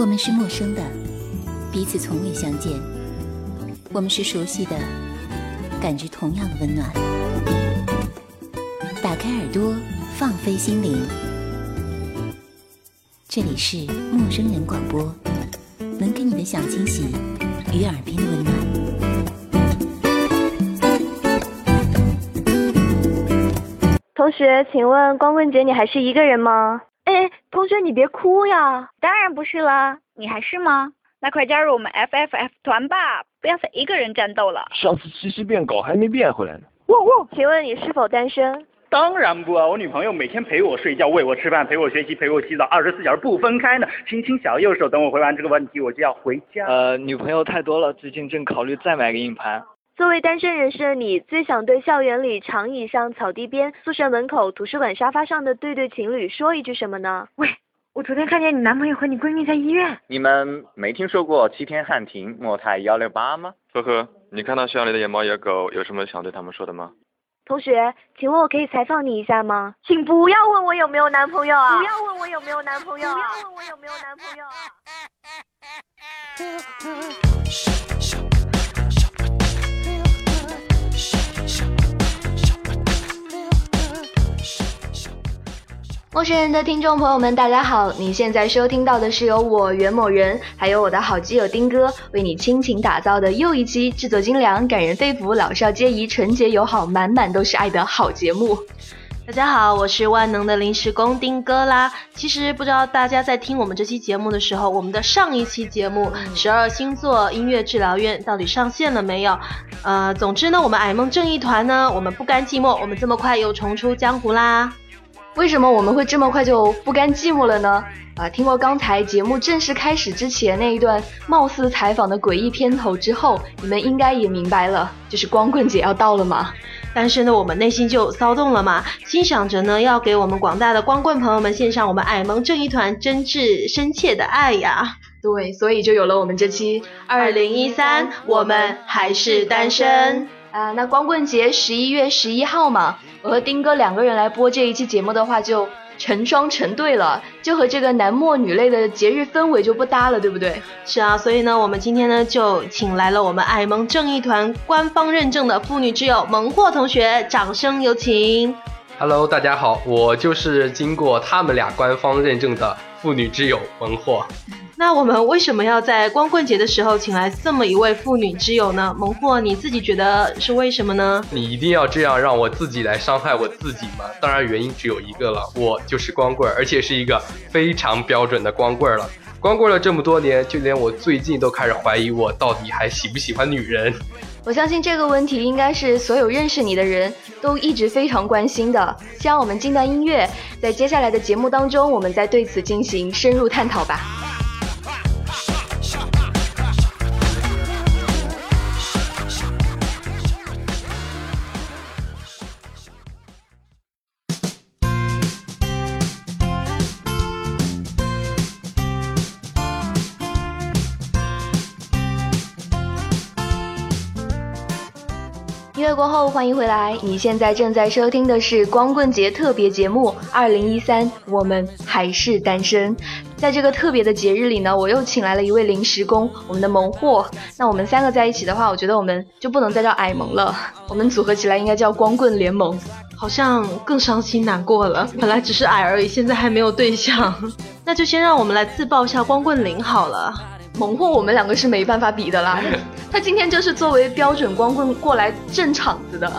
我们是陌生的，彼此从未相见；我们是熟悉的，感知同样的温暖。打开耳朵，放飞心灵，这里是陌生人广播，能给你的小惊喜与耳边的温暖。同学，请问光棍节你还是一个人吗？哎，同学你别哭呀！当然不是了，你还是吗？那快加入我们 FFF 团吧，不要再一个人战斗了。上次七夕变狗还没变回来呢。喔喔，请问你是否单身？当然不啊，我女朋友每天陪我睡觉，喂我吃饭，陪我学习，陪我洗澡，二十四小时不分开呢。亲亲小右手，等我回完这个问题，我就要回家。呃，女朋友太多了，最近正考虑再买个硬盘。作为单身人士的你，最想对校园里长椅上、草地边、宿舍门口、图书馆沙发上的对对情侣说一句什么呢？喂，我昨天看见你男朋友和你闺蜜在医院。你们没听说过七天汉庭莫泰幺六八吗？呵呵，你看到校里的野猫野狗，有什么想对他们说的吗？同学，请问我可以采访你一下吗？请不要问我有没有男朋友啊！不要问我有没有男朋友啊！不要问我有没有男朋友啊！陌生人的听众朋友们，大家好！你现在收听到的是由我袁某人，还有我的好基友丁哥为你倾情打造的又一期制作精良、感人肺腑、老少皆宜、纯洁友好、满满都是爱的好节目。大家好，我是万能的临时工丁哥啦。其实不知道大家在听我们这期节目的时候，我们的上一期节目《十二星座音乐治疗院》到底上线了没有？呃，总之呢，我们矮梦正义团呢，我们不甘寂寞，我们这么快又重出江湖啦。为什么我们会这么快就不甘寂寞了呢？啊，听过刚才节目正式开始之前那一段貌似采访的诡异片头之后，你们应该也明白了，就是光棍节要到了嘛。单身的，我们内心就骚动了嘛，心想着呢，要给我们广大的光棍朋友们献上我们矮萌正义团真挚深切的爱呀。对，所以就有了我们这期二零一三，我们还是单身。啊，那光棍节十一月十一号嘛，我和丁哥两个人来播这一期节目的话，就成双成对了，就和这个男默女泪的节日氛围就不搭了，对不对？是啊，所以呢，我们今天呢就请来了我们爱萌正义团官方认证的妇女之友萌货同学，掌声有请。Hello，大家好，我就是经过他们俩官方认证的妇女之友萌霍。那我们为什么要在光棍节的时候请来这么一位妇女之友呢？萌霍，你自己觉得是为什么呢？你一定要这样让我自己来伤害我自己吗？当然原因只有一个了，我就是光棍，而且是一个非常标准的光棍了。光棍了这么多年，就连我最近都开始怀疑我到底还喜不喜欢女人。我相信这个问题应该是所有认识你的人都一直非常关心的。希望我们进段音乐，在接下来的节目当中，我们再对此进行深入探讨吧。乐过后，欢迎回来。你现在正在收听的是光棍节特别节目《二零一三，我们还是单身》。在这个特别的节日里呢，我又请来了一位临时工，我们的萌货。那我们三个在一起的话，我觉得我们就不能再叫矮萌了，我们组合起来应该叫光棍联盟，好像更伤心难过了。本来只是矮而已，现在还没有对象，那就先让我们来自报一下光棍零好了。萌货，我们两个是没办法比的啦。他今天就是作为标准光棍过来镇场子的。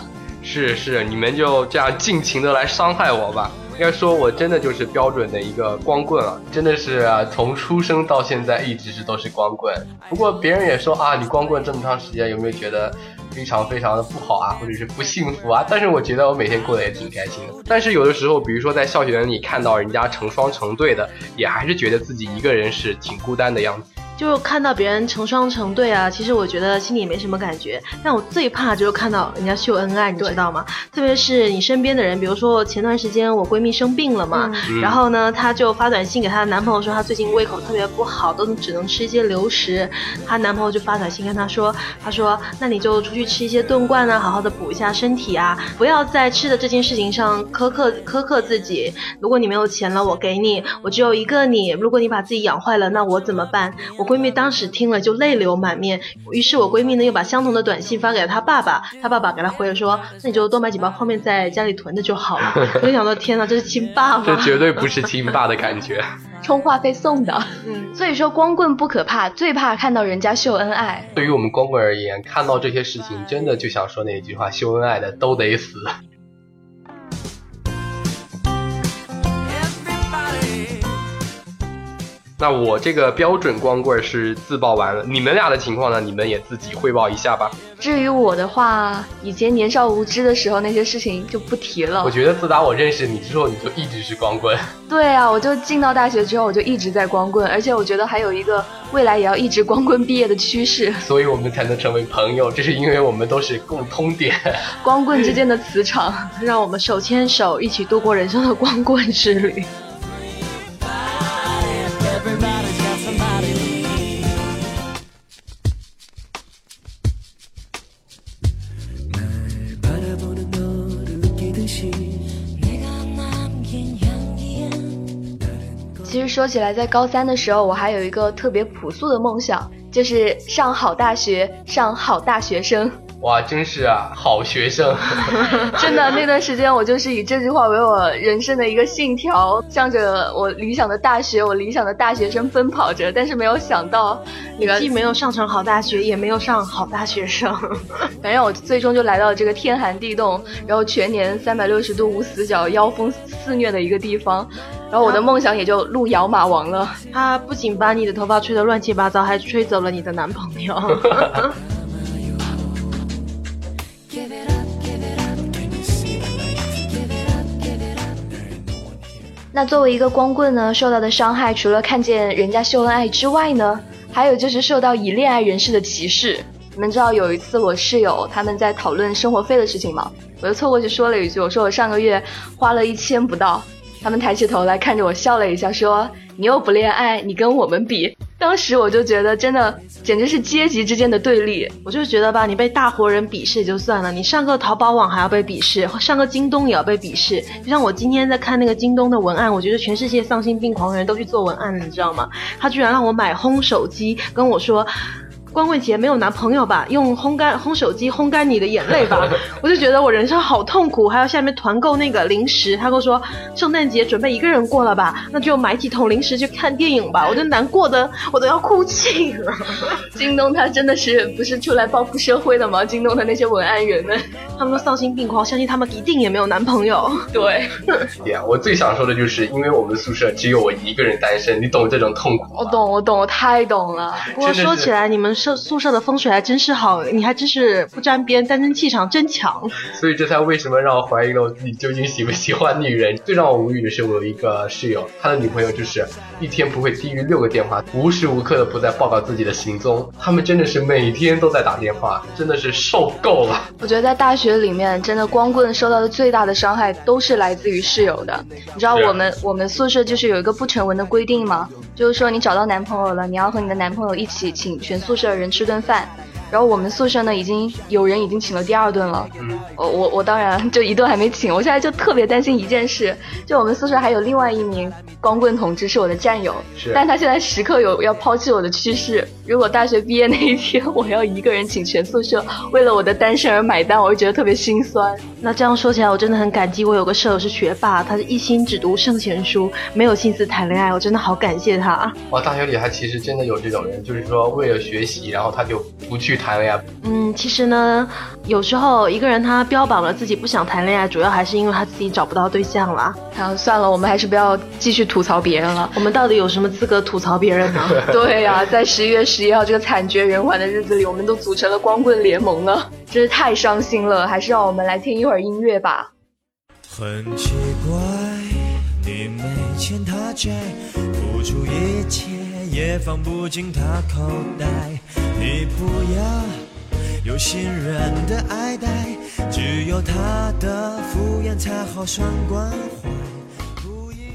是是，你们就这样尽情的来伤害我吧。应该说，我真的就是标准的一个光棍了，真的是从出生到现在一直是都是光棍。不过别人也说啊，你光棍这么长时间，有没有觉得非常非常的不好啊，或者是不幸福啊？但是我觉得我每天过得也挺开心的。但是有的时候，比如说在校园里看到人家成双成对的，也还是觉得自己一个人是挺孤单的样子。就是看到别人成双成对啊，其实我觉得心里也没什么感觉。但我最怕就是看到人家秀恩爱，你知道吗？特别是你身边的人，比如说前段时间我闺蜜生病了嘛，嗯然后呢，她就发短信给她的男朋友说她最近胃口特别不好，都只能吃一些流食。她男朋友就发短信跟她说，她说那你就出去吃一些炖罐啊，好好的补一下身体啊，不要在吃的这件事情上苛刻苛刻自己。如果你没有钱了，我给你，我只有一个你。如果你把自己养坏了，那我怎么办？我闺蜜当时听了就泪流满面，于是我闺蜜呢又把相同的短信发给了她爸爸，她爸爸给她回了说，那你就多买几包泡面在家里囤着就好了。我就想到天哪，这是亲爸吗？这绝对不是亲爸的感觉。充话费送的。嗯，所以说光棍不可怕，最怕看到人家秀恩爱。对于我们光棍而言，看到这些事情，真的就想说那句话：秀恩爱的都得死。那我这个标准光棍是自曝完了，你们俩的情况呢？你们也自己汇报一下吧。至于我的话，以前年少无知的时候那些事情就不提了。我觉得自打我认识你之后，你就一直是光棍。对啊，我就进到大学之后，我就一直在光棍，而且我觉得还有一个未来也要一直光棍毕业的趋势。所以我们才能成为朋友，这是因为我们都是共通点。光棍之间的磁场，让我们手牵手一起度过人生的光棍之旅。说起来，在高三的时候，我还有一个特别朴素的梦想，就是上好大学，上好大学生。哇，真是啊，好学生！真的，那段时间我就是以这句话为我人生的一个信条，向着我理想的大学，我理想的大学生奔跑着。但是没有想到，你既没有上成好大学，也没有上好大学生。反正我最终就来到了这个天寒地冻，然后全年三百六十度无死角、妖风肆虐的一个地方。然后我的梦想也就路遥马亡了。他不仅把你的头发吹得乱七八糟，还吹走了你的男朋友。那作为一个光棍呢，受到的伤害除了看见人家秀恩爱之外呢，还有就是受到以恋爱人士的歧视。你们知道有一次我室友他们在讨论生活费的事情吗？我就凑过去说了一句，我说我上个月花了一千不到。他们抬起头来看着我笑了一下，说：“你又不恋爱，你跟我们比。”当时我就觉得，真的简直是阶级之间的对立。我就觉得吧，你被大活人鄙视也就算了，你上个淘宝网还要被鄙视，上个京东也要被鄙视。就像我今天在看那个京东的文案，我觉得全世界丧心病狂的人都去做文案了，你知道吗？他居然让我买烘手机，跟我说。光棍节没有男朋友吧？用烘干烘手机烘干你的眼泪吧！我就觉得我人生好痛苦。还有下面团购那个零食，他跟我说圣诞节准备一个人过了吧？那就买几桶零食去看电影吧！我就难过的我都要哭泣了。京东他真的是不是出来报复社会的吗？京东的那些文案员们，他们都丧心病狂，相信他们一定也没有男朋友。对，对啊，我最想说的就是，因为我们宿舍只有我一个人单身，你懂这种痛苦我懂，我懂，我太懂了。不过说起来，你们舍宿舍的风水还真是好，你还真是不沾边，单身气场真强。所以这才为什么让我怀疑了我自己究竟喜不喜欢女人。最让我无语的是，我有一个室友，他的女朋友就是一天不会低于六个电话，无时无刻的不在报告自己的行踪。他们真的是每天都在打电话，真的是受够了。我觉得在大学里面，真的光棍受到的最大的伤害都是来自于室友的。你知道我们我们宿舍就是有一个不成文的规定吗？就是说你找到男朋友了，你要和你的男朋友一起请全宿舍的人吃顿饭。然后我们宿舍呢，已经有人已经请了第二顿了。嗯，我我我当然就一顿还没请。我现在就特别担心一件事，就我们宿舍还有另外一名光棍同志是我的战友，是，但他现在时刻有要抛弃我的趋势。如果大学毕业那一天，我要一个人请全宿舍为了我的单身而买单，我会觉得特别心酸。那这样说起来，我真的很感激我有个舍友是学霸，他是一心只读圣贤书，没有心思谈恋爱，我真的好感谢他。哇，大学里还其实真的有这种人，就是说为了学习，然后他就不去谈恋爱。嗯，其实呢，有时候一个人他标榜了自己不想谈恋爱，主要还是因为他自己找不到对象了。啊，算了，我们还是不要继续吐槽别人了。我们到底有什么资格吐槽别人呢？对呀、啊，在十一月十一号这个惨绝人寰的日子里，我们都组成了光棍联盟了，真是太伤心了。还是让我们来听一会儿音乐吧。很奇怪，你没欠他债，付出一切也放不进他口袋。你不要有心人的爱戴，只有他的敷衍才好算关怀。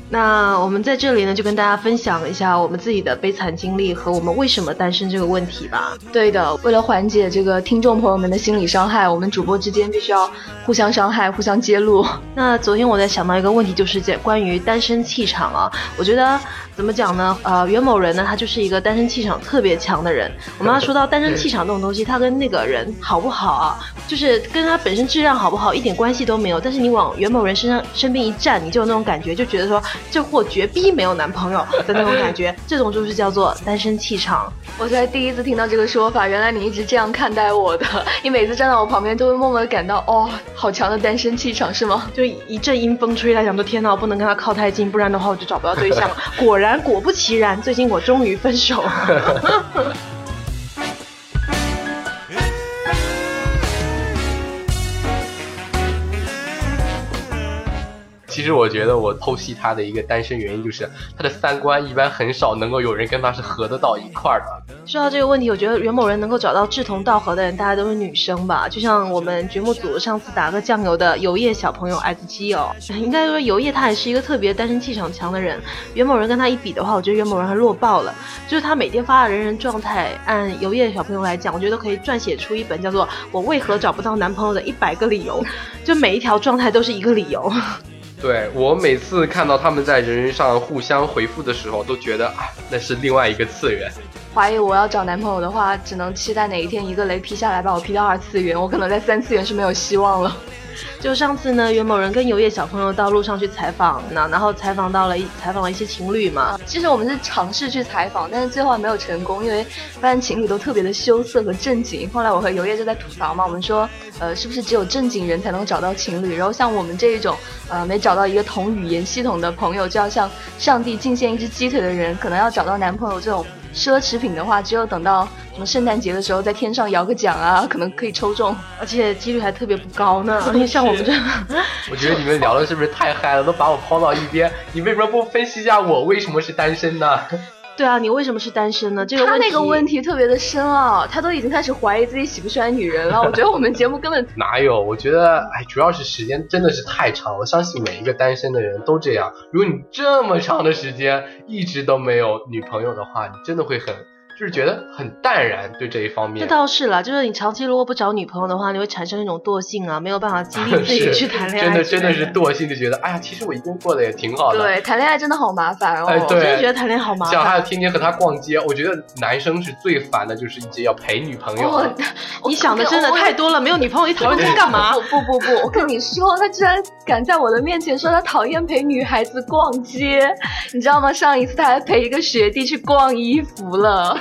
那我们在这里呢，就跟大家分享一下我们自己的悲惨经历和我们为什么单身这个问题吧。对的，为了缓解这个听众朋友们的心理伤害，我们主播之间必须要互相伤害、互相揭露。那昨天我在想到一个问题，就是这关于单身气场啊，我觉得怎么讲呢？呃，袁某人呢，他就是一个单身气场特别强的人。我们要说到单身气场这种东西，他跟那个人好不好啊，就是跟他本身质量好不好一点关系都没有。但是你往袁某人身上身边一站，你就有那种感觉，就觉得说。这货绝逼没有男朋友的那种感觉，这种就是叫做单身气场。我才第一次听到这个说法，原来你一直这样看待我的。你每次站在我旁边，都会默默的感到，哦，好强的单身气场，是吗？就一阵阴风吹来，想说天哪，我不能跟他靠太近，不然的话我就找不到对象了。果然，果不其然，最近我终于分手了。其实我觉得我剖析他的一个单身原因，就是他的三观一般很少能够有人跟他是合得到一块儿的。说到这个问题，我觉得袁某人能够找到志同道合的人，大家都是女生吧？就像我们节目组上次打个酱油的油叶小朋友艾子基哦，应该说油叶他也是一个特别单身气场强的人。袁某人跟他一比的话，我觉得袁某人还弱爆了。就是他每天发的人人状态，按油叶小朋友来讲，我觉得可以撰写出一本叫做《我为何找不到男朋友的一百个理由》，就每一条状态都是一个理由。对我每次看到他们在人人上互相回复的时候，都觉得啊，那是另外一个次元。怀疑我要找男朋友的话，只能期待哪一天一个雷劈下来把我劈到二次元，我可能在三次元是没有希望了。就上次呢，袁某人跟游叶小朋友到路上去采访呢，然后采访到了一采访了一些情侣嘛。其实我们是尝试去采访，但是最后还没有成功，因为发现情侣都特别的羞涩和正经。后来我和游叶就在吐槽嘛，我们说，呃，是不是只有正经人才能找到情侣？然后像我们这一种，呃，没找到一个同语言系统的朋友，就要向上帝敬献一只鸡腿的人，可能要找到男朋友这种。奢侈品的话，只有等到什么圣诞节的时候，在天上摇个奖啊，可能可以抽中，而且几率还特别不高呢。而且像我们这，我觉得你们聊的是不是太嗨了，都把我抛到一边？你为什么不分析一下我为什么是单身呢？对啊，你为什么是单身呢？这个他那个问题特别的深奥，他都已经开始怀疑自己喜不喜欢女人了。我觉得我们节目根本 哪有？我觉得哎，主要是时间真的是太长。我相信每一个单身的人都这样。如果你这么长的时间一直都没有女朋友的话，你真的会很。就是觉得很淡然，对这一方面。这倒是啦，就是你长期如果不找女朋友的话，你会产生一种惰性啊，没有办法激励 自己去谈恋爱。真的真的是惰性，就觉得哎呀，其实我一个人过得也挺好的。对，谈恋爱真的好麻烦哦。哎，对，真的觉得谈恋爱好麻烦。像还要天天和他逛街，我觉得男生是最烦的，就是一直要陪女朋友。你想的真的太多了，没有女朋友你讨厌干嘛？不不不，我跟你说，他居然敢在我的面前说他讨厌陪女孩子逛街，你知道吗？上一次他还陪一个学弟去逛衣服了。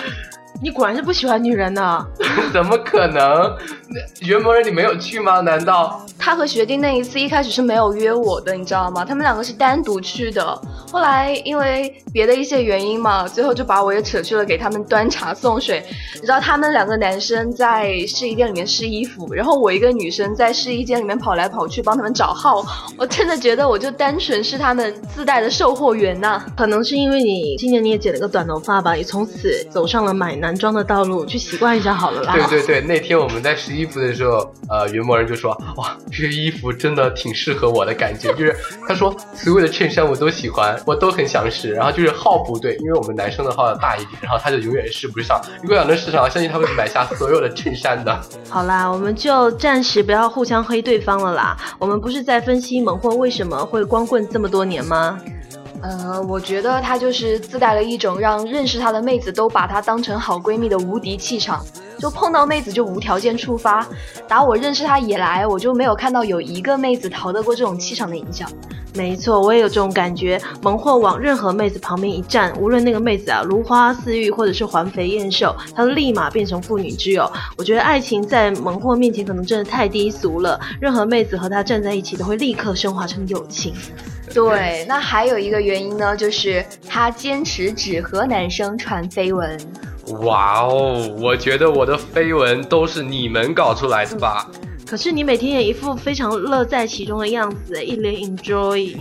你果然是不喜欢女人呢？怎么可能？袁某人你没有去吗？难道他和学弟那一次一开始是没有约我的，你知道吗？他们两个是单独去的。后来因为别的一些原因嘛，最后就把我也扯去了给他们端茶送水。你知道他们两个男生在试衣店里面试衣服，然后我一个女生在试衣间里面跑来跑去帮他们找号。我真的觉得我就单纯是他们自带的售货员呐。可能是因为你今年你也剪了个短头发吧，也从此走上了买男。男装的道路，去习惯一下好了啦。对对对，那天我们在试衣服的时候，呃，云某人就说：“哇，这个衣服真的挺适合我的感觉。”就是他说所有的衬衫我都喜欢，我都很想试。然后就是号不对，因为我们男生的号要大一点，然后他就永远试不上。如果要能试上，相信他会买下所有的衬衫的。好啦，我们就暂时不要互相黑对方了啦。我们不是在分析猛货为什么会光棍这么多年吗？呃，我觉得他就是自带了一种让认识他的妹子都把她当成好闺蜜的无敌气场，就碰到妹子就无条件出发。打我认识他以来，我就没有看到有一个妹子逃得过这种气场的影响。没错，我也有这种感觉。萌货往任何妹子旁边一站，无论那个妹子啊如花似玉，或者是环肥燕瘦，她都立马变成妇女之友。我觉得爱情在萌货面前可能真的太低俗了，任何妹子和他站在一起都会立刻升华成友情。对，那还有一个原因呢，就是她坚持只和男生传绯闻。哇哦，我觉得我的绯闻都是你们搞出来的吧？可是你每天也一副非常乐在其中的样子，一脸 enjoy。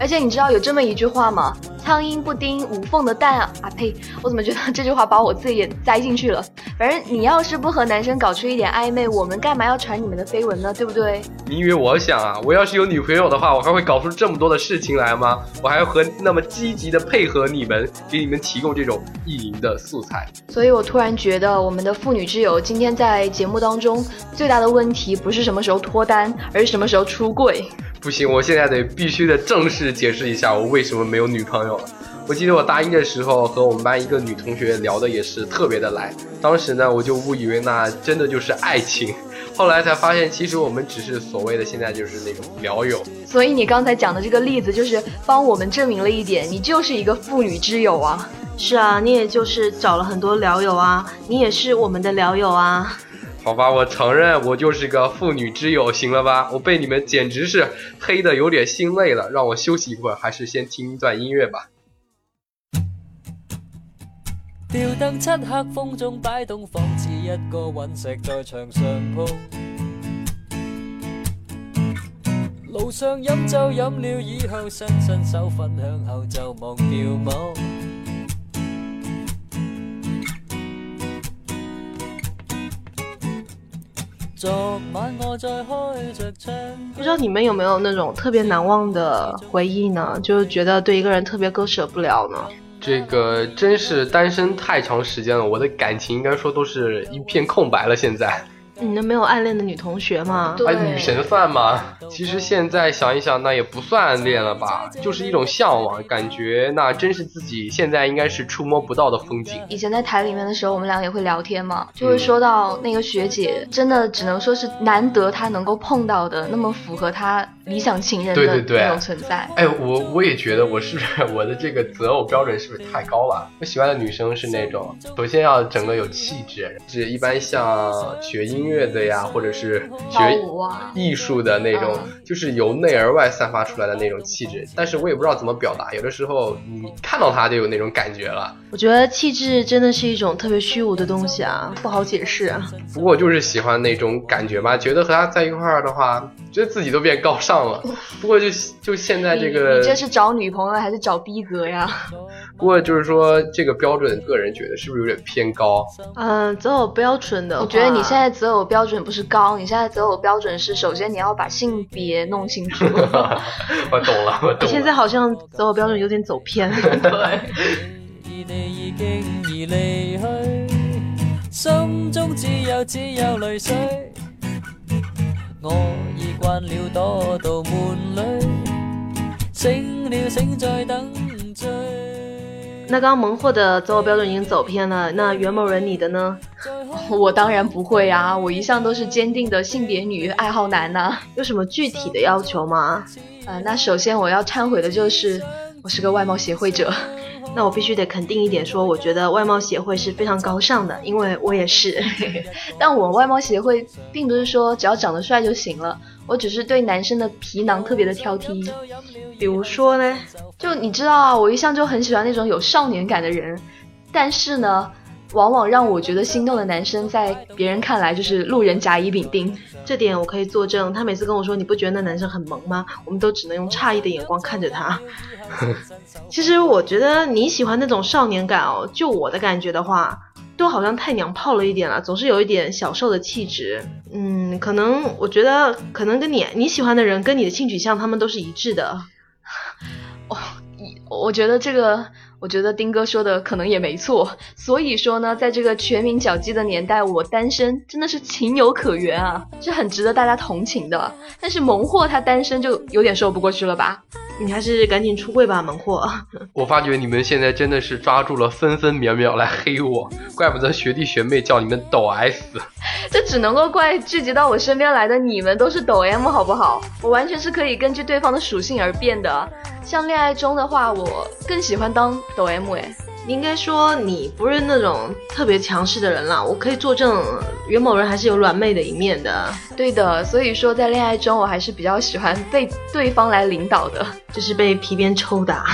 而且你知道有这么一句话吗？苍蝇不叮无缝的蛋啊！啊呸！我怎么觉得这句话把我自己也栽进去了？反正你要是不和男生搞出一点暧昧，我们干嘛要传你们的绯闻呢？对不对？你以为我想啊？我要是有女朋友的话，我还会搞出这么多的事情来吗？我还要和那么积极的配合你们，给你们提供这种意淫的素材。所以我突然觉得，我们的妇女之友今天在节目当中最大的问题，不是什么时候脱单，而是什么时候出柜。不行，我现在得必须得正式解释一下，我为什么没有女朋友了。我记得我大一的时候和我们班一个女同学聊的也是特别的来，当时呢我就误以为那真的就是爱情，后来才发现其实我们只是所谓的现在就是那种聊友。所以你刚才讲的这个例子，就是帮我们证明了一点，你就是一个妇女之友啊。是啊，你也就是找了很多聊友啊，你也是我们的聊友啊。好吧，我承认我就是个妇女之友，行了吧？我被你们简直是黑的有点心累了，让我休息一会儿，还是先听一段音乐吧。吊灯漆黑风中摆动，仿似一个陨石在墙上碰。路上饮酒饮了以后，伸伸手分享后就忘掉我。昨晚我在开着窗。不知道你们有没有那种特别难忘的回忆呢？就是觉得对一个人特别割舍不了呢？这个真是单身太长时间了，我的感情应该说都是一片空白了。现在。你那没有暗恋的女同学吗？哎，女神算吗？其实现在想一想，那也不算暗恋了吧，就是一种向往，感觉那真是自己现在应该是触摸不到的风景。以前在台里面的时候，我们俩也会聊天嘛，就会说到那个学姐，真的只能说是难得她能够碰到的那么符合她理想情人的那种存在。哎，我我也觉得我是不是 我的这个择偶标准是不是太高了？我喜欢的女生是那种，首先要整个有气质，是一般像学音。乐的呀，或者是学艺术的那种，就是由内而外散发出来的那种气质。但是我也不知道怎么表达，有的时候你看到他就有那种感觉了。我觉得气质真的是一种特别虚无的东西啊，不好解释啊。不过就是喜欢那种感觉吧，觉得和他在一块儿的话，觉得自己都变高尚了。不过就就现在这个，你这是找女朋友还是找逼格呀？不过就是说这个标准，个人觉得是不是有点偏高？嗯，择偶标准的，我觉得你现在择偶标准不是高，你现在择偶标准是首先你要把性别弄清楚。我懂了，我懂了。现在好像择偶标准有点走偏。对。那刚刚萌货的择偶标准已经走偏了，那袁某人你的呢？我当然不会啊，我一向都是坚定的性别女，爱好男呐。有什么具体的要求吗？呃，那首先我要忏悔的就是，我是个外貌协会者。那我必须得肯定一点，说我觉得外貌协会是非常高尚的，因为我也是。但我外貌协会并不是说只要长得帅就行了，我只是对男生的皮囊特别的挑剔。比如说呢，就你知道啊，我一向就很喜欢那种有少年感的人，但是呢。往往让我觉得心动的男生，在别人看来就是路人甲乙丙丁，这点我可以作证。他每次跟我说你不觉得那男生很萌吗？我们都只能用诧异的眼光看着他。其实我觉得你喜欢那种少年感哦，就我的感觉的话，都好像太娘炮了一点了，总是有一点小受的气质。嗯，可能我觉得可能跟你你喜欢的人跟你的性取向他们都是一致的。哦，我觉得这个。我觉得丁哥说的可能也没错，所以说呢，在这个全民脚基的年代，我单身真的是情有可原啊，是很值得大家同情的。但是萌货他单身就有点说不过去了吧？你还是赶紧出柜吧，萌货。我发觉你们现在真的是抓住了分分秒秒来黑我，怪不得学弟学妹叫你们抖 S。这只能够怪聚集到我身边来的你们都是抖 M 好不好？我完全是可以根据对方的属性而变的。像恋爱中的话，我更喜欢当抖 M 哎。应该说你不是那种特别强势的人啦，我可以作证，袁某人还是有软妹的一面的。对的，所以说在恋爱中，我还是比较喜欢被对方来领导的，就是被皮鞭抽打。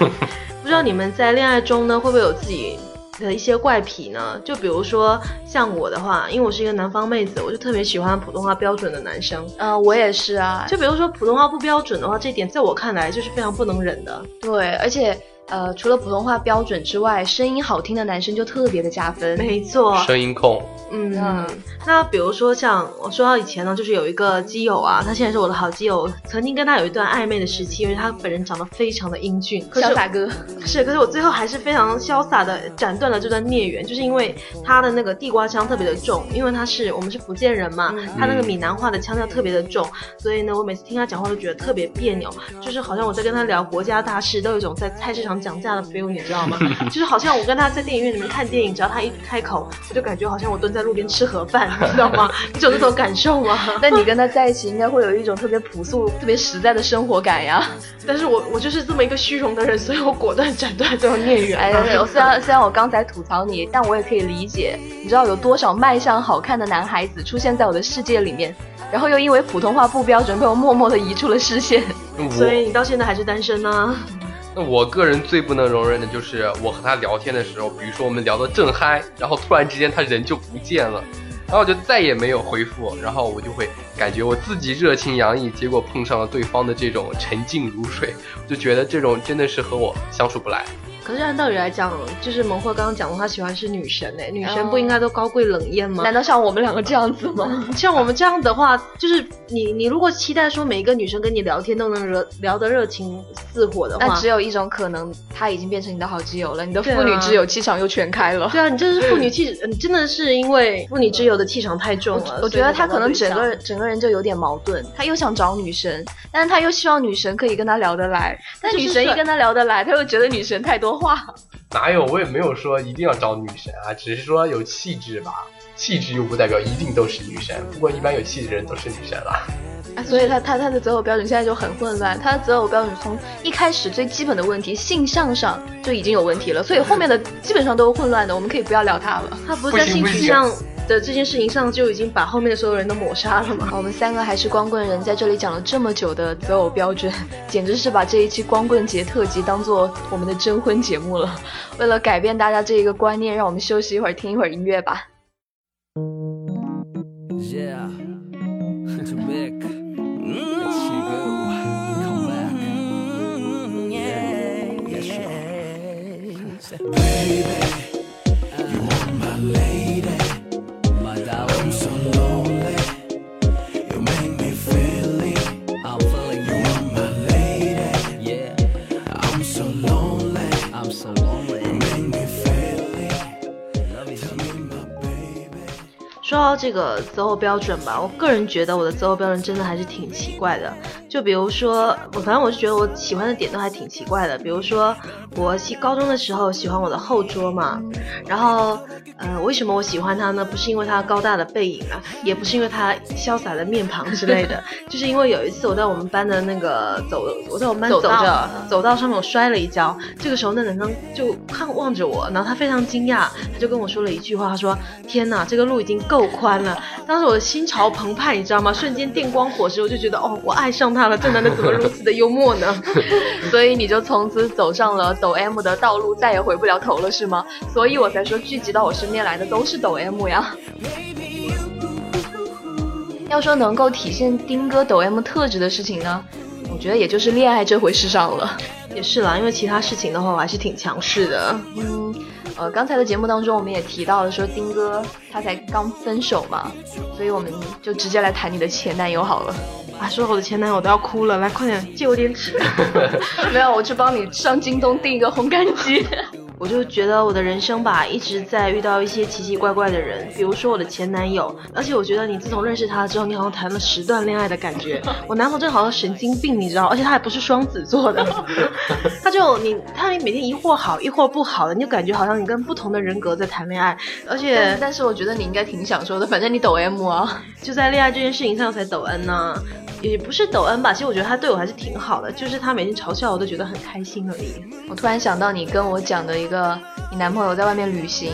不知道你们在恋爱中呢，会不会有自己的一些怪癖呢？就比如说像我的话，因为我是一个南方妹子，我就特别喜欢普通话标准的男生。嗯，我也是啊。就比如说普通话不标准的话，这点在我看来就是非常不能忍的。对，而且。呃，除了普通话标准之外，声音好听的男生就特别的加分。没错，声音控。嗯，那比如说像我说到以前呢，就是有一个基友啊，他现在是我的好基友，曾经跟他有一段暧昧的时期，因为他本人长得非常的英俊，潇洒哥。是，可是我最后还是非常潇洒的斩断了这段孽缘，就是因为他的那个地瓜腔特别的重，因为他是我们是福建人嘛，他那个闽南话的腔调特别的重，所以呢，我每次听他讲话都觉得特别别扭，就是好像我在跟他聊国家大事，都有一种在菜市场讲价的 feel，你知道吗？就是好像我跟他在电影院里面看电影，只要他一开口，我就感觉好像我蹲在路边吃盒饭，你知道吗？你有那种感受吗？但你跟他在一起，应该会有一种特别朴素、特别实在的生活感呀。但是我我就是这么一个虚荣的人，所以我果断斩断这种孽缘。哎，虽然虽然我刚才吐槽你，但我也可以理解。你知道有多少卖相好看的男孩子出现在我的世界里面，然后又因为普通话不标准被我默默的移出了视线。所以你到现在还是单身呢？那我个人最不能容忍的就是我和他聊天的时候，比如说我们聊得正嗨，然后突然之间他人就不见了。然后我就再也没有回复，然后我就会感觉我自己热情洋溢，结果碰上了对方的这种沉静如水，就觉得这种真的是和我相处不来。可是按道理来讲，就是萌慧刚刚讲的，他喜欢是女神哎，女神不应该都高贵冷艳吗？难道像我们两个这样子吗？像我们这样的话，就是你你如果期待说每一个女生跟你聊天都能热聊得热情似火的话，那只有一种可能，她已经变成你的好基友了，你的妇女之友气场又全开了。对啊，你这是妇女气，你真的是因为妇女之友的气场太重了。我觉得他可能整个整个人就有点矛盾，他又想找女神，但是他又希望女神可以跟他聊得来，但女神一跟他聊得来，他又觉得女神太多话。哪有？我也没有说一定要找女神啊，只是说有气质吧。气质又不代表一定都是女神，不过一般有气质的人都是女神了。啊，所以他他他的择偶标准现在就很混乱。他的择偶标准从一开始最基本的问题性向上就已经有问题了，所以后面的基本上都是混乱的。我们可以不要聊他了。他不是在性取向。的这件事情上就已经把后面的所有人都抹杀了嘛？我们三个还是光棍人，在这里讲了这么久的择偶标准，简直是把这一期光棍节特辑当做我们的征婚节目了。为了改变大家这一个观念，让我们休息一会儿，听一会儿音乐吧。到这个择偶标准吧，我个人觉得我的择偶标准真的还是挺奇怪的。就比如说，我反正我是觉得我喜欢的点都还挺奇怪的。比如说，我喜高中的时候喜欢我的后桌嘛，然后，呃，为什么我喜欢他呢？不是因为他高大的背影啊，也不是因为他潇洒的面庞之类的，就是因为有一次我在我们班的那个走，我在我们班走着走到上面我摔了一跤，这个时候那男生就看望着我，然后他非常惊讶，他就跟我说了一句话，他说：“天哪，这个路已经够宽了。”当时我的心潮澎湃，你知道吗？瞬间电光火石，我就觉得哦，我爱上他了。这男的怎么如此的幽默呢？所以你就从此走上了抖 M 的道路，再也回不了头了，是吗？所以我才说聚集到我身边来的都是抖 M 呀。要说能够体现丁哥抖 M 特质的事情呢，我觉得也就是恋爱这回事上了。也是啦，因为其他事情的话，我还是挺强势的。嗯，呃，刚才的节目当中我们也提到了，说丁哥他才刚分手嘛，所以我们就直接来谈你的前男友好了。啊，说我的前男友都要哭了，来快点借我点纸。没有，我去帮你上京东订一个烘干机。我就觉得我的人生吧，一直在遇到一些奇奇怪怪的人，比如说我的前男友。而且我觉得你自从认识他之后，你好像谈了十段恋爱的感觉。我男朋友真的好像神经病，你知道？而且他还不是双子座的，他就你他你每天一会儿好一会儿不好的，你就感觉好像你跟不同的人格在谈恋爱。而且，但是我觉得你应该挺享受的，反正你抖 M 啊，就在恋爱这件事情上才抖 N 呢。也不是抖 N 吧，其实我觉得他对我还是挺好的，就是他每天嘲笑我都觉得很开心而已。我突然想到你跟我讲的一个你男朋友在外面旅行，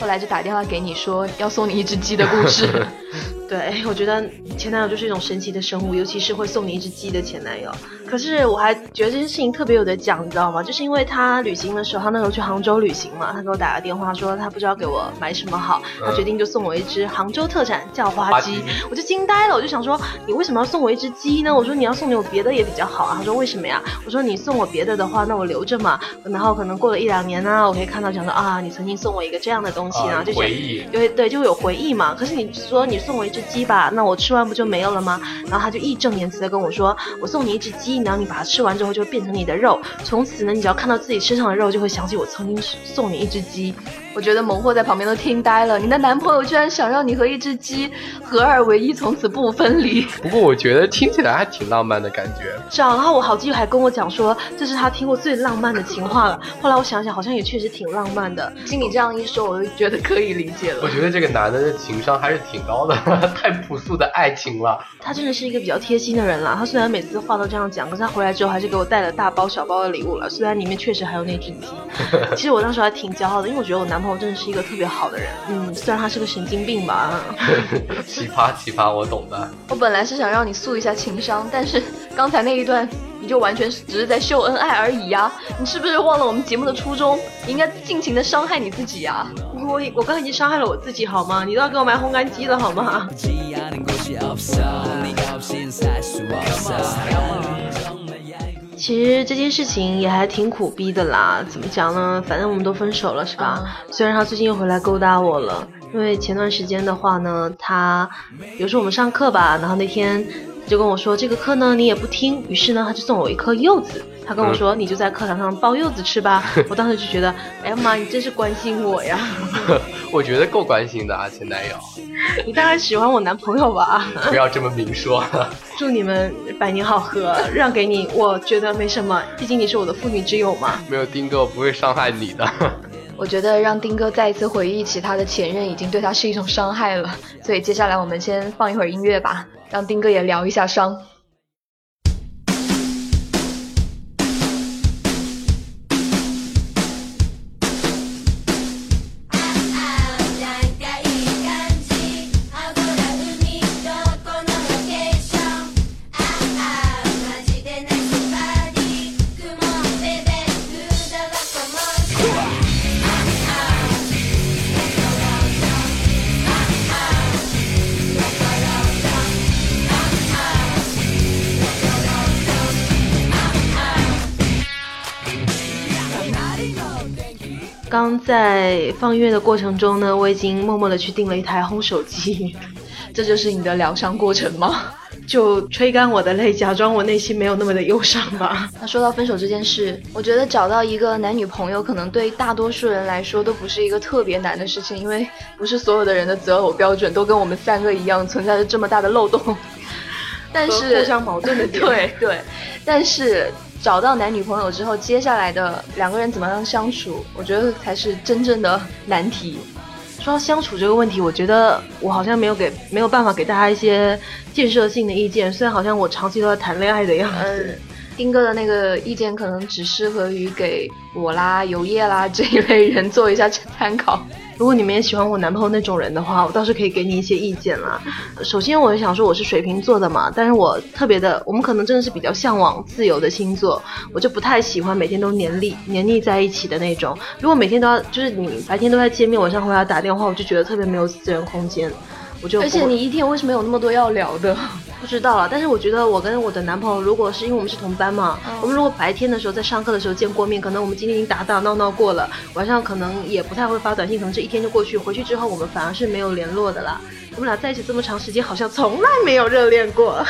后来就打电话给你说要送你一只鸡的故事。对，我觉得前男友就是一种神奇的生物，尤其是会送你一只鸡的前男友。可是我还觉得这件事情特别有的讲，你知道吗？就是因为他旅行的时候，他那时候去杭州旅行嘛，他给我打个电话说他不知道给我买什么好，他决定就送我一只杭州特产叫花鸡，我就惊呆了，我就想说你为什么要送我一只鸡呢？我说你要送给我别的也比较好啊。他说为什么呀？我说你送我别的的话，那我留着嘛，然后可能过了一两年呢，我可以看到想说啊，你曾经送我一个这样的东西呢，就回忆，对对，就有回忆嘛。可是你说你送我一只鸡吧，那我吃完不就没有了吗？然后他就义正言辞的跟我说，我送你一只鸡，然后你把它吃完之后就会变成你的肉，从此呢，你只要看到自己身上的肉，就会想起我曾经送你一只鸡。我觉得萌货在旁边都听呆了，你的男朋友居然想让你和一只鸡合二为一，从此不分离。不过我觉得听起来还挺浪漫的感觉。是啊，然后我好基友还跟我讲说，这是他听过最浪漫的情话了。后来我想想，好像也确实挺浪漫的。经你这样一说，我就觉得可以理解了。我觉得这个男的的情商还是挺高的，太朴素的爱情了。他真的是一个比较贴心的人了。他虽然每次话都这样讲，可是他回来之后还是给我带了大包小包的礼物了。虽然里面确实还有那只鸡。其实我当时还挺骄傲的，因为我觉得我男朋友真的是一个特别。好的人，嗯，虽然他是个神经病吧。奇葩奇葩，我懂的。我本来是想让你诉一下情商，但是刚才那一段，你就完全只是在秀恩爱而已呀！你是不是忘了我们节目的初衷？你应该尽情的伤害你自己呀！我我刚才已经伤害了我自己，好吗？你都要给我买烘干机了，好吗？其实这件事情也还挺苦逼的啦，怎么讲呢？反正我们都分手了，是吧？虽然他最近又回来勾搭我了，因为前段时间的话呢，他，比如说我们上课吧，然后那天他就跟我说这个课呢你也不听，于是呢他就送我一颗柚子。他跟我说：“你就在课堂上剥柚子吃吧。”我当时就觉得：“哎呀妈，你真是关心我呀！” 我觉得够关心的啊，前男友。你当然喜欢我男朋友吧？不要这么明说。祝你们百年好合，让给你，我觉得没什么，毕竟你是我的妇女之友嘛。没有丁哥，我不会伤害你的。我觉得让丁哥再一次回忆起他的前任，已经对他是一种伤害了。所以接下来我们先放一会儿音乐吧，让丁哥也疗一下伤。在放音乐的过程中呢，我已经默默的去订了一台烘手机，这就是你的疗伤过程吗？就吹干我的泪，假装我内心没有那么的忧伤吧。那说到分手这件事，我觉得找到一个男女朋友，可能对大多数人来说都不是一个特别难的事情，因为不是所有的人的择偶标准都跟我们三个一样，存在着这么大的漏洞。但是互相矛盾的 对对，但是。找到男女朋友之后，接下来的两个人怎么样相处，我觉得才是真正的难题。说到相处这个问题，我觉得我好像没有给没有办法给大家一些建设性的意见，虽然好像我长期都在谈恋爱的样子。丁哥的那个意见可能只适合于给我啦、游业啦这一类人做一下参考。如果你们也喜欢我男朋友那种人的话，我倒是可以给你一些意见啦。首先，我想说我是水瓶座的嘛，但是我特别的，我们可能真的是比较向往自由的星座，我就不太喜欢每天都黏腻黏腻在一起的那种。如果每天都要就是你白天都在见面，晚上回来打电话，我就觉得特别没有私人空间。我就而且你一天为什么有那么多要聊的？不知道了。但是我觉得我跟我的男朋友，如果是因为我们是同班嘛，我们如果白天的时候在上课的时候见过面，可能我们今天已经打打闹闹过了，晚上可能也不太会发短信，可能这一天就过去。回去之后我们反而是没有联络的啦。我们俩在一起这么长时间，好像从来没有热恋过。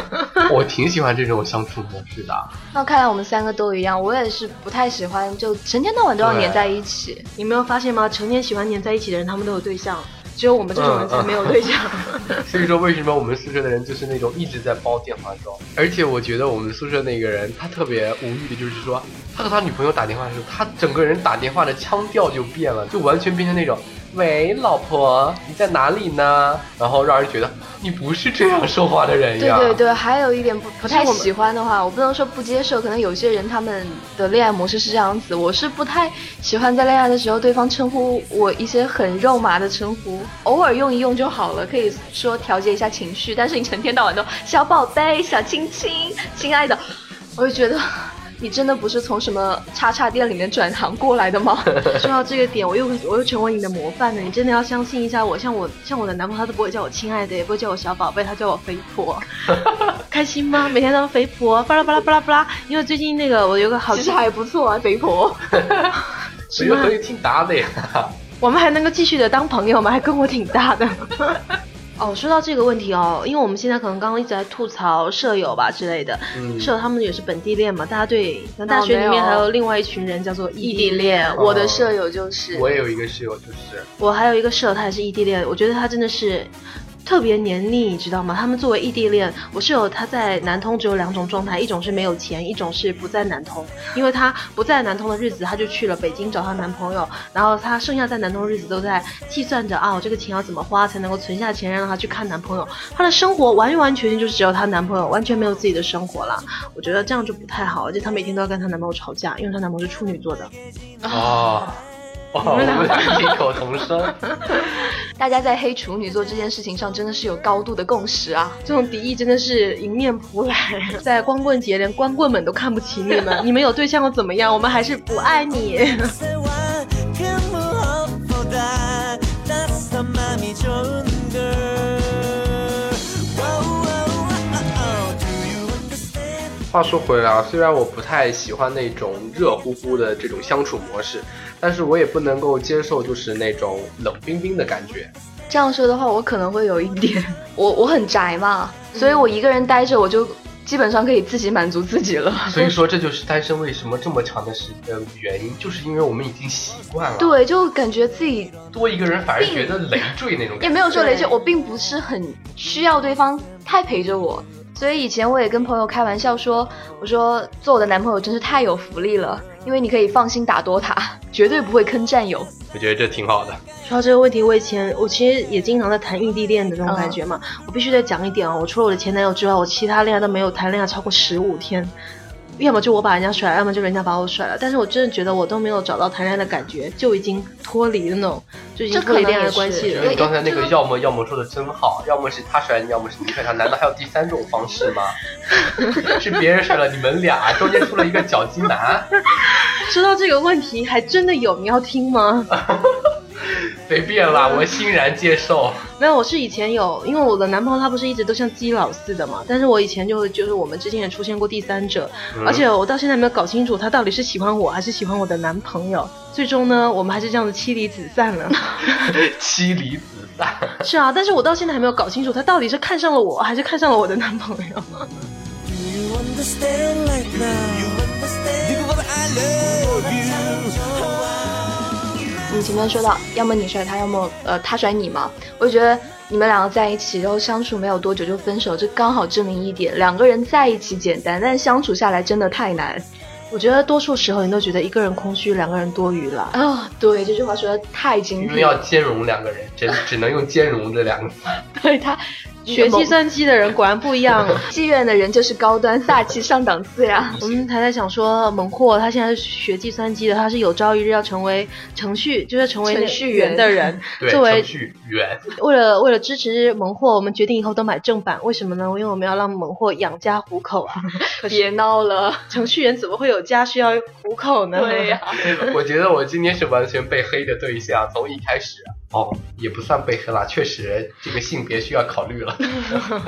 我挺喜欢这种相处模式的。那看来我们三个都一样，我也是不太喜欢就成天到晚都要黏在一起。你没有发现吗？成天喜欢黏在一起的人，他们都有对象。只有我们这种人才没有对象，所以说为什么我们宿舍的人就是那种一直在煲电话粥？而且我觉得我们宿舍那个人他特别无语的，就是说他和他女朋友打电话的时候，他整个人打电话的腔调就变了，就完全变成那种。喂，老婆，你在哪里呢？然后让人觉得你不是这样说话的人呀。对对对，还有一点不不太喜欢的话，我不能说不接受，可能有些人他们的恋爱模式是这样子，我是不太喜欢在恋爱的时候对方称呼我一些很肉麻的称呼，偶尔用一用就好了，可以说调节一下情绪。但是你成天到晚都小宝贝、小亲亲、亲爱的。我就觉得。你真的不是从什么叉叉店里面转行过来的吗？说到这个点，我又我又成为你的模范了。你真的要相信一下我，像我像我的男朋友，他都不会叫我亲爱的，也不会叫我小宝贝，他叫我肥婆。开心吗？每天当肥婆，巴拉巴拉巴拉巴拉。因为最近那个我有个好，其实还不错啊，肥婆。我觉得挺搭的呀。我们还能够继续的当朋友吗？还跟我挺搭的。哦，说到这个问题哦，因为我们现在可能刚刚一直在吐槽舍友吧之类的，舍友他们也是本地恋嘛，大家对大学里面还有另外一群人叫做异地恋，我的舍友就是，我也有一个室友就是，我还有一个舍友他也是异地恋，我觉得他真的是。特别黏腻，你知道吗？他们作为异地恋，我室友他在南通只有两种状态，一种是没有钱，一种是不在南通。因为他不在南通的日子，他就去了北京找她男朋友，然后她剩下在南通日子都在计算着啊，我这个钱要怎么花才能够存下钱让她去看男朋友。她的生活完完全全就是只有她男朋友，完全没有自己的生活了。我觉得这样就不太好，而且她每天都要跟她男朋友吵架，因为她男朋友是处女座的。哦。哦，我们俩异口同声。大家在黑处女座这件事情上真的是有高度的共识啊！这种敌意真的是迎面扑来，在光棍节连光棍们都看不起你们，你们有对象又怎么样？我们还是不爱你。话说回来啊，虽然我不太喜欢那种热乎乎的这种相处模式，但是我也不能够接受就是那种冷冰冰的感觉。这样说的话，我可能会有一点，我我很宅嘛，所以我一个人待着，我就基本上可以自己满足自己了。所以说，这就是单身为什么这么长的时间的原因，就是因为我们已经习惯了。对，就感觉自己多一个人反而觉得累赘那种感觉。也没有说累赘，我并不是很需要对方太陪着我。所以以前我也跟朋友开玩笑说，我说做我的男朋友真是太有福利了，因为你可以放心打多塔，绝对不会坑战友。我觉得这挺好的。说到这个问题，我以前我其实也经常在谈异地恋的那种感觉嘛。嗯、我必须得讲一点哦，我除了我的前男友之外，我其他恋爱都没有谈恋爱超过十五天。要么就我把人家甩了，要么就人家把我甩了。但是我真的觉得我都没有找到谈恋爱的感觉，就已经脱离了那种，就已经脱离恋爱关系了。你刚才那个要么要么说的真好，要么是他甩你，要么是你甩他，难道还有第三种方式吗？是别人甩了你们俩，中间出了一个绞金男。说到这个问题，还真的有，你要听吗？随便啦，我欣然接受。没有，我是以前有，因为我的男朋友他不是一直都像基佬似的嘛，但是我以前就就是我们之前也出现过第三者，嗯、而且我到现在没有搞清楚他到底是喜欢我还是喜欢我的男朋友。最终呢，我们还是这样子妻离子散了。妻离子散。是啊，但是我到现在还没有搞清楚他到底是看上了我还是看上了我的男朋友。你前面说到，要么你甩他，要么呃他甩你嘛，我就觉得你们两个在一起，然后相处没有多久就分手，这刚好证明一点，两个人在一起简单，但相处下来真的太难。我觉得多数时候你都觉得一个人空虚，两个人多余了。啊、哦，对，这句话说的太精辟。因为要兼容两个人，只只能用兼容这两个字。对他。学计算机的人果然不一样，妓院的人就是高端大气上档次呀。我们台台想说，猛货他现在是学计算机的，他是有朝一日要成为程序，就是成为程序员的人。对，作为程序员。为了为了支持猛货，我们决定以后都买正版。为什么呢？因为我们要让猛货养家糊口啊。别闹了，程序员怎么会有家需要糊口呢？对呀、啊。我觉得我今天是完全被黑的对象，从一开始。哦，也不算被黑了，确实这个性别需要考虑了。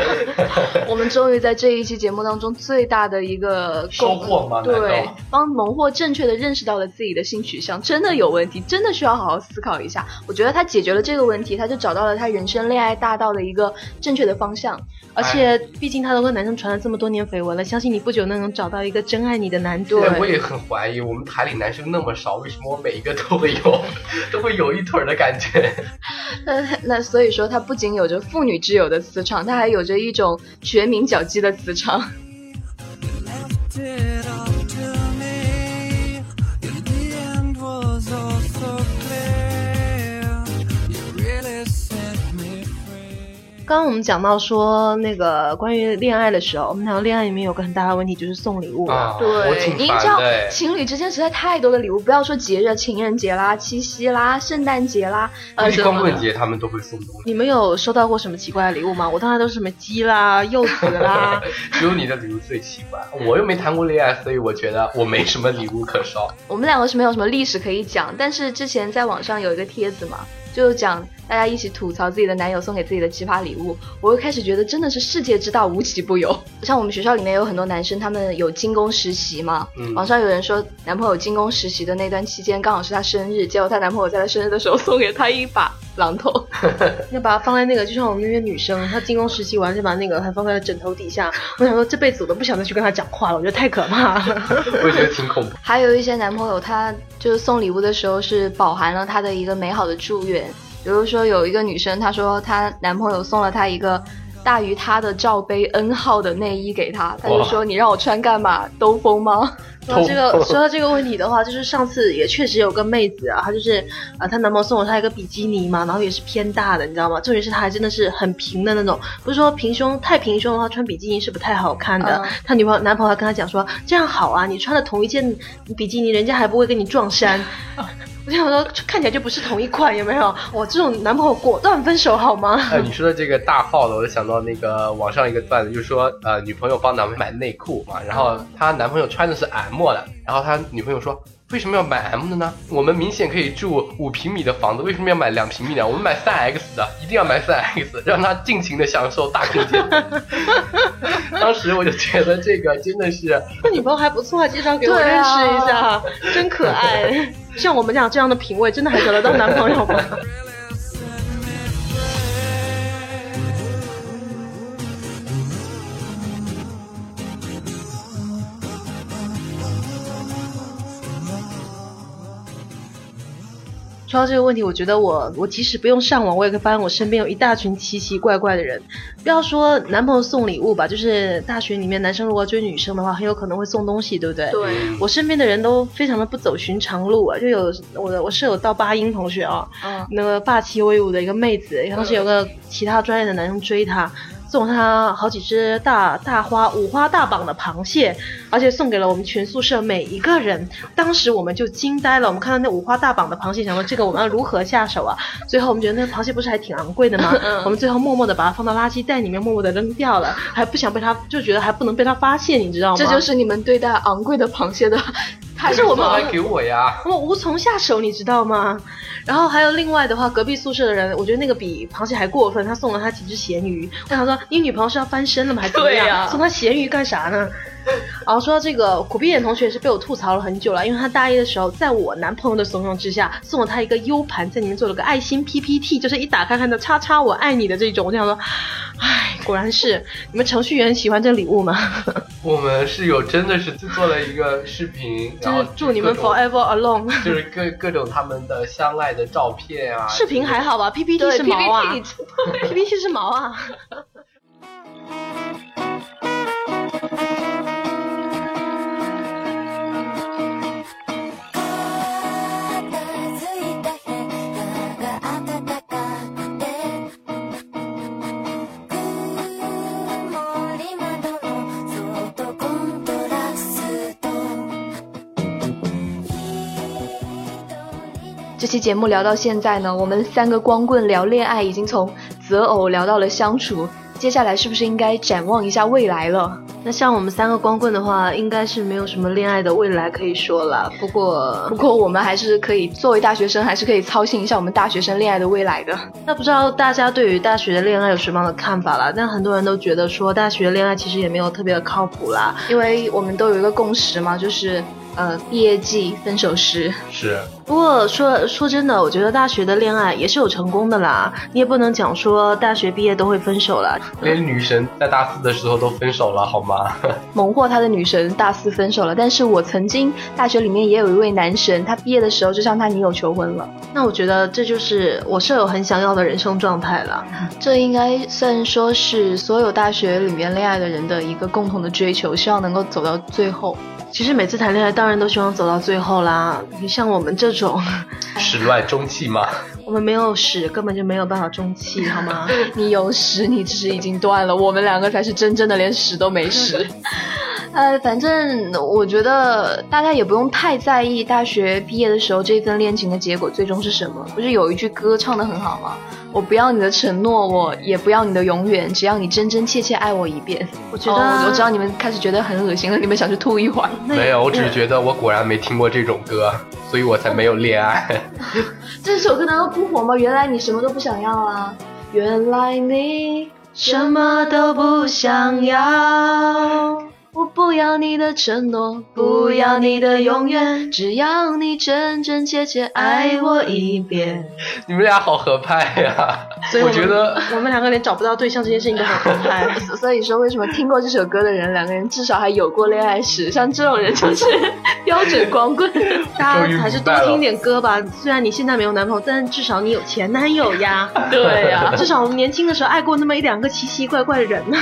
我们终于在这一期节目当中最大的一个收获吗？对，帮萌货正确的认识到了自己的性取向真的有问题，真的需要好好思考一下。我觉得他解决了这个问题，他就找到了他人生恋爱大道的一个正确的方向。而且，毕竟他都跟男生传了这么多年绯闻了，相信你不久能能找到一个真爱你的男对，我也很怀疑，我们台里男生那么少，为什么我每一个都会有，都会有一腿的感觉？那那所以说，他不仅有着妇女之友的磁场，他还有着一种全民脚基的磁场。刚我们讲到说那个关于恋爱的时候，我们讲到恋爱里面有个很大的问题就是送礼物啊对，我挺您知道的哎情侣之间实在太多的礼物，不要说节日，情人节啦、七夕啦、圣诞节啦，呃，光棍节他们都会送东西，你们有收到过什么奇怪的礼物吗？我当然都是什么鸡啦、柚子啦。只有你的礼物最奇怪。我又没谈过恋爱，所以我觉得我没什么礼物可收。我们两个是没有什么历史可以讲，但是之前在网上有一个帖子嘛，就讲大家一起吐槽自己的男友送给自己的奇葩礼物。我又开始觉得真的是世界之大无奇不有。像我们学校里面有很多男生，他们有进攻实习嘛，嗯网上有人说男朋友进攻实习的那段期间刚好是他生日，结果她男朋友在她生日的时候送给她一把榔头。要把它放在那个，就像我们那些女生，她进攻实习完就把那个还放在枕头底下。我想说这辈子我都不想再去跟她讲话了，我觉得太可怕了。我也觉得挺恐怖。还有一些男朋友，他就是送礼物的时候是饱含了他的一个美好的祝愿。比如说有一个女生，她说她男朋友送了她一个大于她的罩杯 N 号的内衣给她，她就说你让我穿干嘛？兜风吗？然后这个，说到这个问题的话，就是上次也确实有个妹子啊，她就是呃，她男朋友送了她一个比基尼嘛，然后也是偏大的，你知道吗？重点是她还真的是很平的那种，不是说平胸太平胸的话穿比基尼是不太好看的。嗯她女朋友男朋友还跟她讲说，这样好啊，你穿了同一件比基尼，人家还不会跟你撞衫。我想说，看起来就不是同一款，有没有？我这种男朋友果断分手好吗？呃，你说的这个大号的，我就想到那个网上一个段子，就是说，呃，女朋友帮男朋友买内裤嘛，然后她男朋友穿的是 M 的，然后她女朋友说，为什么要买 M 的呢？我们明显可以住五平米的房子，为什么要买两平米的？我们买三 X 的，一定要买三 X，让他尽情的享受大空间。当时我就觉得这个真的是，那女朋友还不错，介绍给我认啊识一下，真可爱。像我们俩这样的品味，真的还找得到男朋友吗？说到这个问题，我觉得我我即使不用上网，我也可以发现我身边有一大群奇奇怪怪的人。不要说男朋友送礼物吧，就是大学里面男生如果追女生的话，很有可能会送东西，对不对？对我身边的人都非常的不走寻常路啊，就有我的我舍友到八音同学啊，嗯那个霸气威武的一个妹子，当时有个其他专业的男生追她。送他好几只大大花五花大绑的螃蟹，而且送给了我们全宿舍每一个人。当时我们就惊呆了，我们看到那五花大绑的螃蟹，想说这个我们要如何下手啊？最后我们觉得那个螃蟹不是还挺昂贵的吗？我们最后默默的把它放到垃圾袋里面，默默的扔掉了，还不想被他，就觉得还不能被他发现，你知道吗？这就是你们对待昂贵的螃蟹的态度。可是我们来给我呀，我无从下手，你知道吗？然后还有另外的话，隔壁宿舍的人，我觉得那个比螃蟹还过分，他送了他几只咸鱼。我想说，你女朋友是要翻身了吗？还是怎么样？送他咸鱼干啥呢？然 后说到这个，苦逼眼同学是被我吐槽了很久了，因为他大一的时候，在我男朋友的怂恿之下，送了他一个 U 盘，在里面做了个爱心 PPT，就是一打开看到“叉叉我爱你”的这种。我就想说，唉，果然是你们程序员喜欢这礼物吗？我们室友真的是做了一个视频，然后就是祝你们 forever alone。就是各各种他们的相爱的照片啊，视频还好吧？PPT 是毛啊 PPT，PPT 是毛啊。这期节目聊到现在呢，我们三个光棍聊恋爱，已经从择偶聊到了相处。接下来是不是应该展望一下未来了？那像我们三个光棍的话，应该是没有什么恋爱的未来可以说了。不过，不过我们还是可以作为大学生，还是可以操心一下我们大学生恋爱的未来的。那不知道大家对于大学的恋爱有什么样的看法啦？但很多人都觉得说，大学的恋爱其实也没有特别的靠谱啦。因为我们都有一个共识嘛，就是呃，毕业季分手时。是。不过说说真的，我觉得大学的恋爱也是有成功的啦。你也不能讲说大学毕业都会分手了。连女神在大四的时候都分手了，好吗？猛获他的女神大四分手了，但是我曾经大学里面也有一位男神，他毕业的时候就向他女友求婚了。那我觉得这就是我舍友很想要的人生状态了。这应该算说是所有大学里面恋爱的人的一个共同的追求，希望能够走到最后。其实每次谈恋爱，当然都希望走到最后啦。你像我们这种 始乱终弃吗？我们没有始，根本就没有办法终弃，好吗？你有始，你只是已经断了，我们两个才是真正的连始都没始。呃，反正我觉得大家也不用太在意大学毕业的时候这份恋情的结果最终是什么。不是有一句歌唱的很好吗？我不要你的承诺，我也不要你的永远，只要你真真切切爱我一遍。我觉得、哦、我知道你们开始觉得很恶心了，你们想去吐一会儿。没有，我只是觉得我果然没听过这种歌，所以我才没有恋爱。这首歌难道不火吗？原来你什么都不想要啊！原来你什么都不想要。我不要你的承诺，不要你的永远，只要你真真切切爱我一遍。你们俩好合拍呀！所以我觉得我们两个连找不到对象这件事情都很合拍。所以说，为什么听过这首歌的人，两个人至少还有过恋爱史？像这种人就是 标准光棍。大家还是多听点歌吧。虽然你现在没有男朋友，但至少你有前男友呀。对呀，至少我们年轻的时候爱过那么一两个奇奇怪怪的人呢，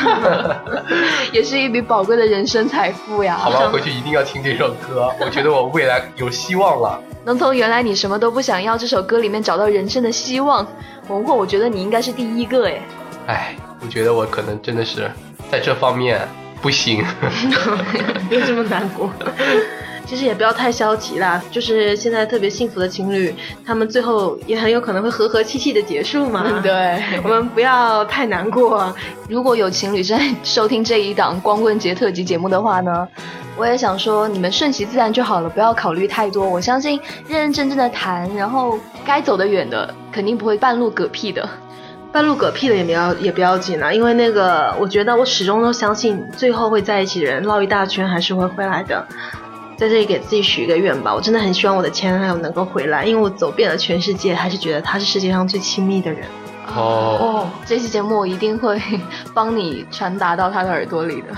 也是一笔宝贵的人。人生财富呀！好吧，回去一定要听这首歌。我觉得我未来有希望了。能从原来你什么都不想要这首歌里面找到人生的希望，文慧，我觉得你应该是第一个哎。哎，我觉得我可能真的是在这方面不行。别这么难过。其实也不要太消极啦，就是现在特别幸福的情侣，他们最后也很有可能会和和气气的结束嘛。对，我们不要太难过。如果有情侣在收听这一档光棍节特辑节目的话呢，我也想说，你们顺其自然就好了，不要考虑太多。我相信认认真真的谈，然后该走得远的，肯定不会半路嗝屁的。半路嗝屁的也不要也不要紧啊，因为那个，我觉得我始终都相信，最后会在一起的人绕一大圈还是会回来的。在这里给自己许一个愿吧，我真的很希望我的前男友能够回来，因为我走遍了全世界，还是觉得他是世界上最亲密的人。哦哦，这期节目我一定会 帮你传达到他的耳朵里的。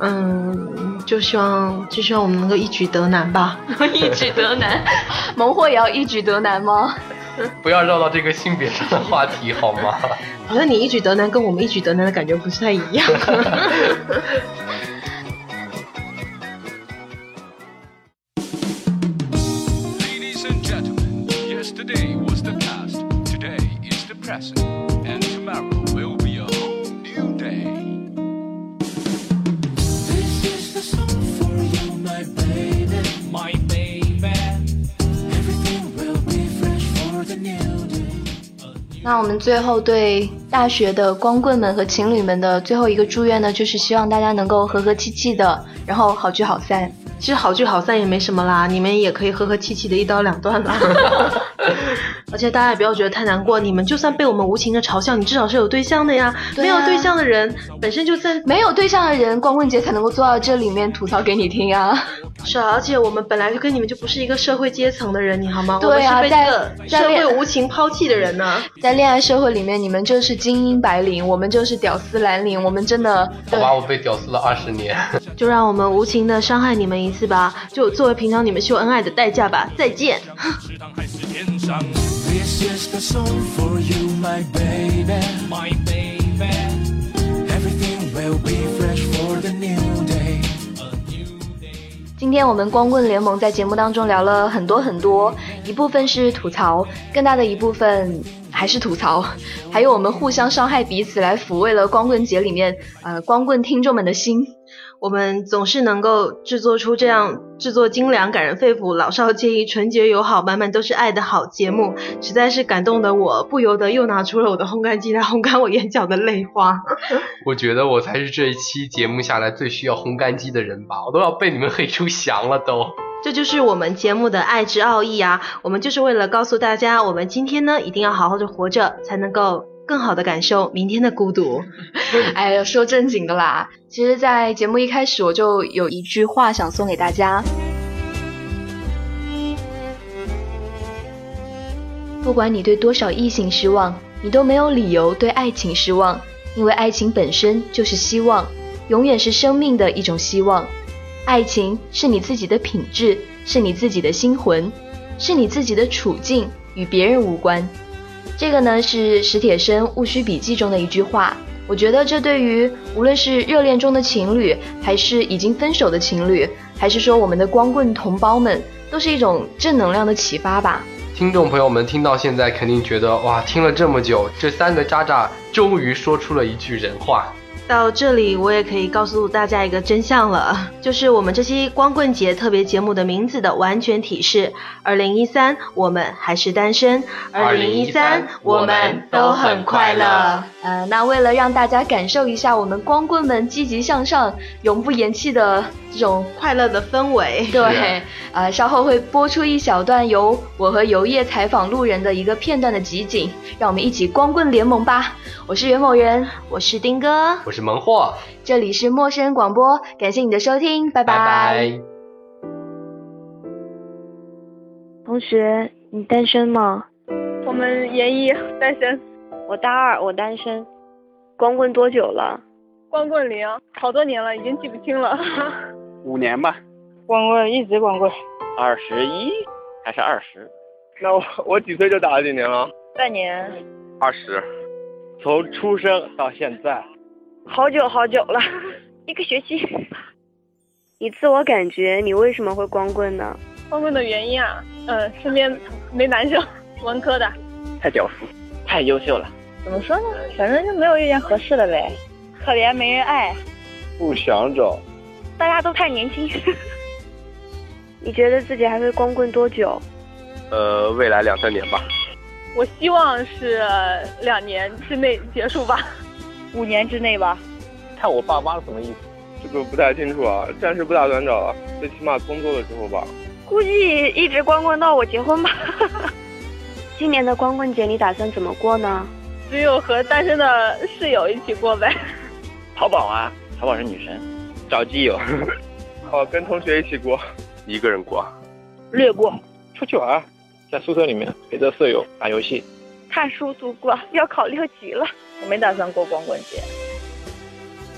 嗯，就希望就希望我们能够一举得男吧，一举得男，萌货也要一举得男吗？不要绕到这个性别上的话题好吗？我觉得你一举得男跟我们一举得男的感觉不是太一样。Yesterday was the past, today is the present, and tomorrow will be a whole new day. This is the song for you, my baby, my baby. Everything will be fresh for the new day. 那我们最后对大学的光棍们和情侣们的最后一个祝愿呢，就是希望大家能够和和气气的，然后好聚好散。其实好聚好散也没什么啦，你们也可以和和气气的一刀两断啦。而且大家也不要觉得太难过，你们就算被我们无情的嘲笑，你至少是有对象的呀。没有对象的人本身就在没有对象的人，光棍节才能够坐到这里面吐槽给你听啊。是啊，而且我们本来就跟你们就不是一个社会阶层的人，你好吗？对啊，我们是被这个社会无情抛弃的人呢。在恋爱社会里面，你们就是精英白领，我们就是屌丝蓝领，我们真的。好吧，我被屌丝了二十年。就让我们无情的伤害你们一次吧，就作为平常你们秀恩爱的代价吧。再见。This is the song for you, my baby, my baby. Everything will be fresh for the new day. 今天我们光棍联盟在节目当中聊了很多很多，一部分是吐槽，更大的一部分还是吐槽，还有我们互相伤害彼此，来抚慰了光棍节里面呃光棍听众们的心。我们总是能够制作出这样制作精良、感人肺腑、老少皆宜、纯洁友好、满满都是爱的好节目，实在是感动的我，不由得又拿出了我的烘干机来烘干我眼角的泪花。我觉得我才是这一期节目下来最需要烘干机的人吧，我都要被你们黑出翔了都。这就是我们节目的爱之奥义啊！我们就是为了告诉大家，我们今天呢一定要好好的活着，才能够更好的感受明天的孤独。哎呀，说正经的啦，其实，在节目一开始我就有一句话想送给大家：不管你对多少异性失望，你都没有理由对爱情失望，因为爱情本身就是希望，永远是生命的一种希望。爱情是你自己的品质，是你自己的心魂，是你自己的处境，与别人无关。这个呢是史铁生《戊戌笔记》中的一句话，我觉得这对于无论是热恋中的情侣，还是已经分手的情侣，还是说我们的光棍同胞们，都是一种正能量的启发吧。听众朋友们听到现在肯定觉得哇，听了这么久，这三个渣渣终于说出了一句人话。到这里，我也可以告诉大家一个真相了，就是我们这期光棍节特别节目的名字的完全体是：二零一三，我们还是单身；二零一三，我们都很快乐。呃，那为了让大家感受一下我们光棍们积极向上、永不言弃的这种快乐的氛围，对，呃，稍后会播出一小段由我和游业采访路人的一个片段的集锦，让我们一起光棍联盟吧！我是袁某人，我是丁哥，我是萌货，这里是陌生人广播，感谢你的收听，拜拜。同学，你单身吗？我们研一单身，我大二，我单身。光棍多久了？光棍零，好多年了，已经记不清了。五年吧。光棍一直光棍。二十一还是二十？那我我几岁就打了几年了？半年。二十。从出生到现在，好久好久了，一个学期。你自我感觉你为什么会光棍呢？光棍的原因啊，嗯，身边没男生，文科的，太屌丝，太优秀了。怎么说呢？反正就没有遇见合适的呗。可怜没人爱，不想找。大家都太年轻。你觉得自己还会光棍多久？呃，未来两三年吧。我希望是两年之内结束吧，五年之内吧。看我爸妈什么意思？这个不太清楚啊，暂时不打算找了，最起码工作的时候吧。估计一直光棍到我结婚吧。今年的光棍节你打算怎么过呢？只有和单身的室友一起过呗。淘宝啊，淘宝是女神。找基友。哦，跟同学一起过。一个人过。略过。出去玩。在宿舍里面陪着舍友打游戏，看书度过，要考六级了。我没打算过光棍节。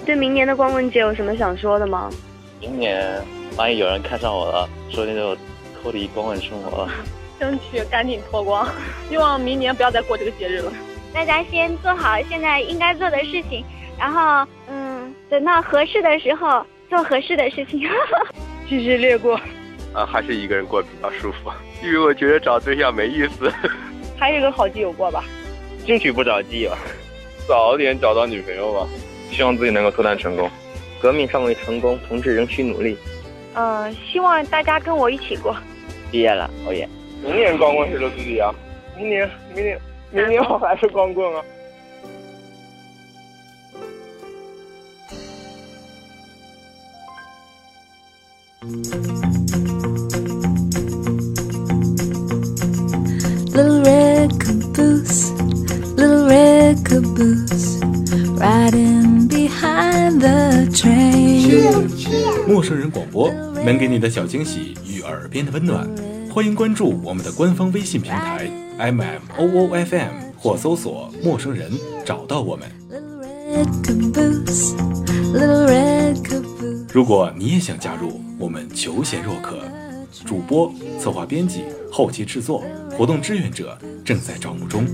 对明年的光棍节有什么想说的吗？明年万一有人看上我了，说不定就脱离光棍生活了。争取赶紧脱光，希望明年不要再过这个节日了。大家先做好现在应该做的事情，然后嗯，等到合适的时候做合适的事情。继续略过。啊，还是一个人过比较舒服，因为我觉得找对象没意思。还是个好基友过吧，争取不找基友，早点找到女朋友吧。希望自己能够脱单成功，革命尚未成功，同志仍需努力。嗯，希望大家跟我一起过。毕业了，欧耶！明年光棍谁的自己啊？明年，明年，明明我还是光棍啊。Little red caboose, little red caboose, riding behind the train. 陌生人广播能给你的小惊喜与耳边的温暖，欢迎关注我们的官方微信平台 M M O O F M 或搜索“陌生人”找到我们。如果你也想加入，我们求贤若渴，主播、策划、编辑、后期制作、活动志愿者正在招募中。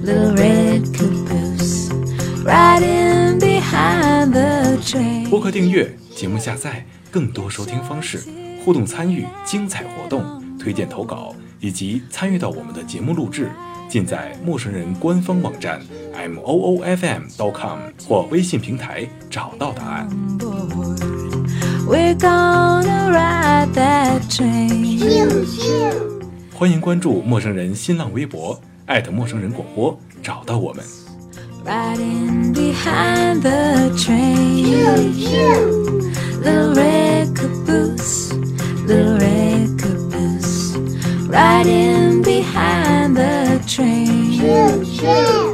播客订阅、节目下载、更多收听方式、互动参与、精彩活动、推荐投稿以及参与到我们的节目录制，尽在陌生人官方网站 m o o f m dot com 或微信平台找到答案。We're gonna ride that train. 欢迎关注陌生人新浪微博，艾特陌生人广播，找到我们。Riding behind the train. Little red caboose, little red caboose, riding behind the train. Choo, choo.